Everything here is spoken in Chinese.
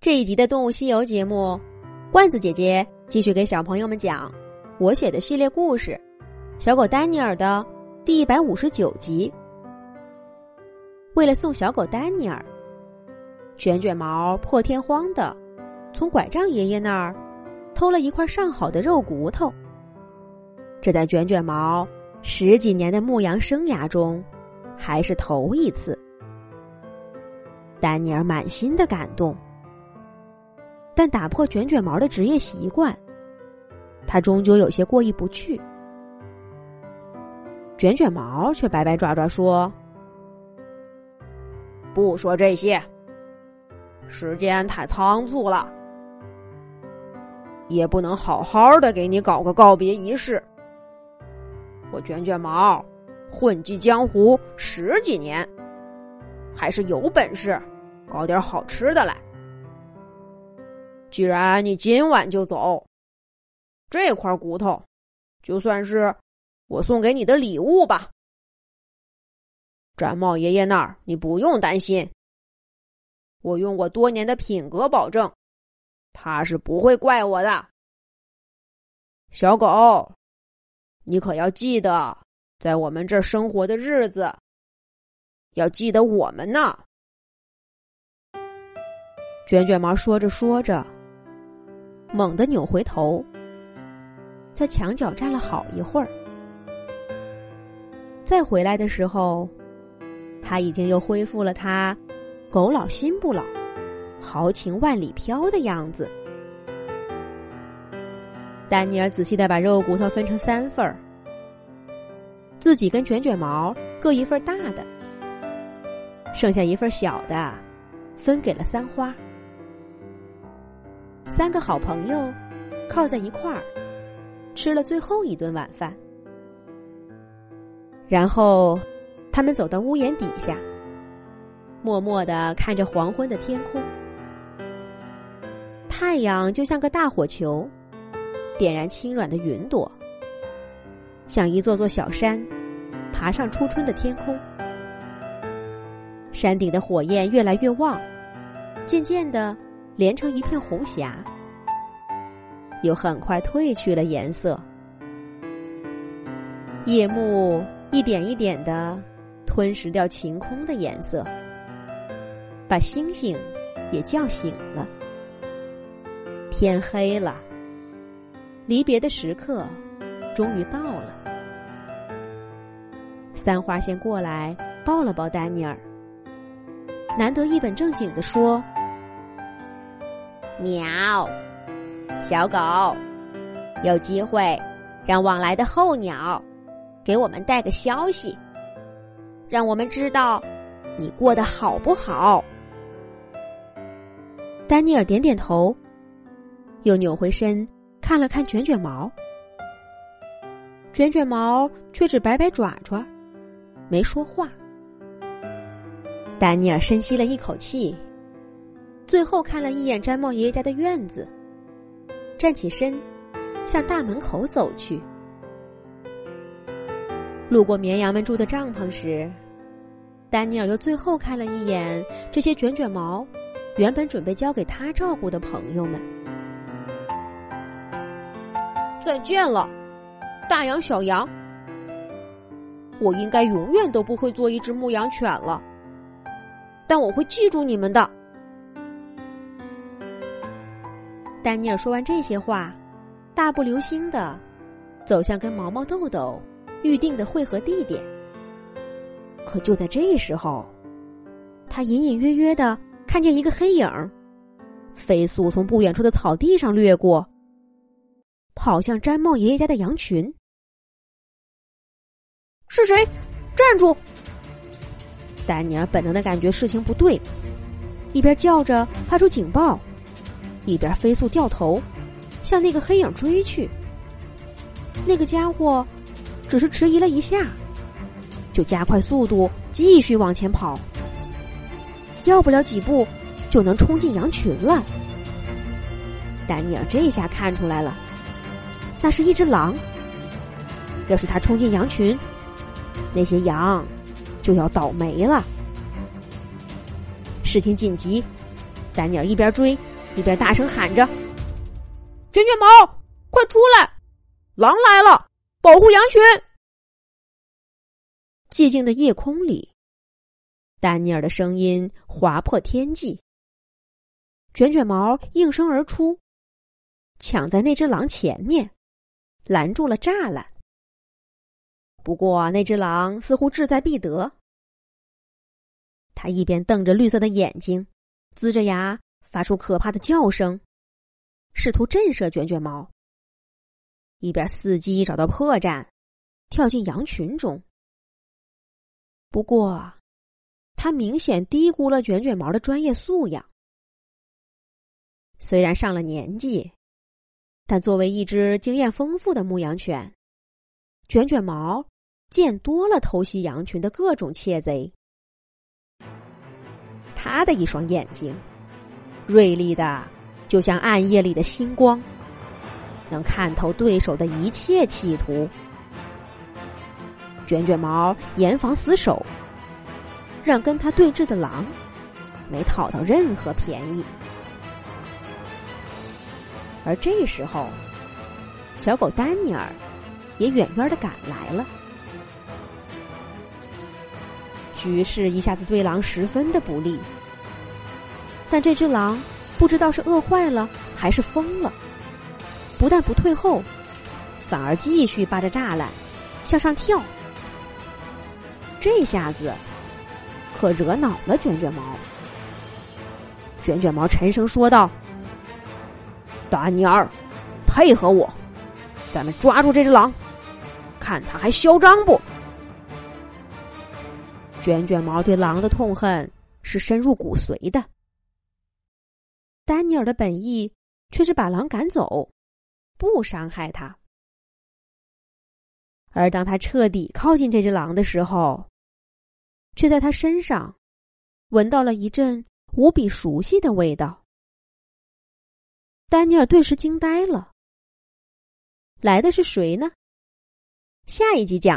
这一集的《动物西游》节目，罐子姐姐继续给小朋友们讲我写的系列故事《小狗丹尼尔》的第一百五十九集。为了送小狗丹尼尔，卷卷毛破天荒的从拐杖爷爷那儿偷了一块上好的肉骨头。这在卷卷毛十几年的牧羊生涯中，还是头一次。丹尼尔满心的感动。但打破卷卷毛的职业习惯，他终究有些过意不去。卷卷毛却摆摆爪爪说：“不说这些，时间太仓促了，也不能好好的给你搞个告别仪式。我卷卷毛混迹江湖十几年，还是有本事搞点好吃的来。”既然你今晚就走，这块骨头就算是我送给你的礼物吧。毡帽爷爷那儿你不用担心，我用我多年的品格保证，他是不会怪我的。小狗，你可要记得，在我们这儿生活的日子，要记得我们呢。卷卷毛说着说着。猛地扭回头，在墙角站了好一会儿。再回来的时候，他已经又恢复了他“狗老心不老，豪情万里飘”的样子。丹尼尔仔细的把肉骨头分成三份儿，自己跟卷卷毛各一份大的，剩下一份小的，分给了三花。三个好朋友靠在一块儿，吃了最后一顿晚饭。然后，他们走到屋檐底下，默默的看着黄昏的天空。太阳就像个大火球，点燃轻软的云朵，像一座座小山，爬上初春的天空。山顶的火焰越来越旺，渐渐的。连成一片红霞，又很快褪去了颜色。夜幕一点一点的吞噬掉晴空的颜色，把星星也叫醒了。天黑了，离别的时刻终于到了。三花先过来抱了抱丹尼尔，难得一本正经的说。鸟，小狗，有机会让往来的候鸟给我们带个消息，让我们知道你过得好不好。丹尼尔点点头，又扭回身看了看卷卷毛，卷卷毛却只摆摆爪爪，没说话。丹尼尔深吸了一口气。最后看了一眼毡帽爷爷家的院子，站起身，向大门口走去。路过绵羊们住的帐篷时，丹尼尔又最后看了一眼这些卷卷毛原本准备交给他照顾的朋友们。再见了，大羊、小羊。我应该永远都不会做一只牧羊犬了，但我会记住你们的。丹尼尔说完这些话，大步流星的走向跟毛毛豆豆预定的汇合地点。可就在这时候，他隐隐约约的看见一个黑影，飞速从不远处的草地上掠过，跑向毡帽爷爷家的羊群。是谁？站住！丹尼尔本能的感觉事情不对，一边叫着发出警报。一边飞速掉头，向那个黑影追去。那个家伙只是迟疑了一下，就加快速度继续往前跑。要不了几步，就能冲进羊群了。丹尼尔这下看出来了，那是一只狼。要是他冲进羊群，那些羊就要倒霉了。事情紧急。丹尼尔一边追一边大声喊着：“卷卷毛，快出来！狼来了，保护羊群！”寂静的夜空里，丹尼尔的声音划破天际。卷卷毛应声而出，抢在那只狼前面，拦住了栅栏。不过，那只狼似乎志在必得。他一边瞪着绿色的眼睛，龇着牙，发出可怕的叫声，试图震慑卷卷毛；一边伺机找到破绽，跳进羊群中。不过，他明显低估了卷卷毛的专业素养。虽然上了年纪，但作为一只经验丰富的牧羊犬，卷卷毛见多了偷袭羊群的各种窃贼。他的一双眼睛，锐利的就像暗夜里的星光，能看透对手的一切企图。卷卷毛严防死守，让跟他对峙的狼没讨到任何便宜。而这时候，小狗丹尼尔也远远的赶来了。局势一下子对狼十分的不利，但这只狼不知道是饿坏了还是疯了，不但不退后，反而继续扒着栅栏向上跳。这下子可惹恼了卷卷毛。卷卷毛沉声说道：“丹尼尔，配合我，咱们抓住这只狼，看他还嚣张不？”卷卷毛对狼的痛恨是深入骨髓的。丹尼尔的本意却是把狼赶走，不伤害他。而当他彻底靠近这只狼的时候，却在他身上闻到了一阵无比熟悉的味道。丹尼尔顿时惊呆了。来的是谁呢？下一集讲。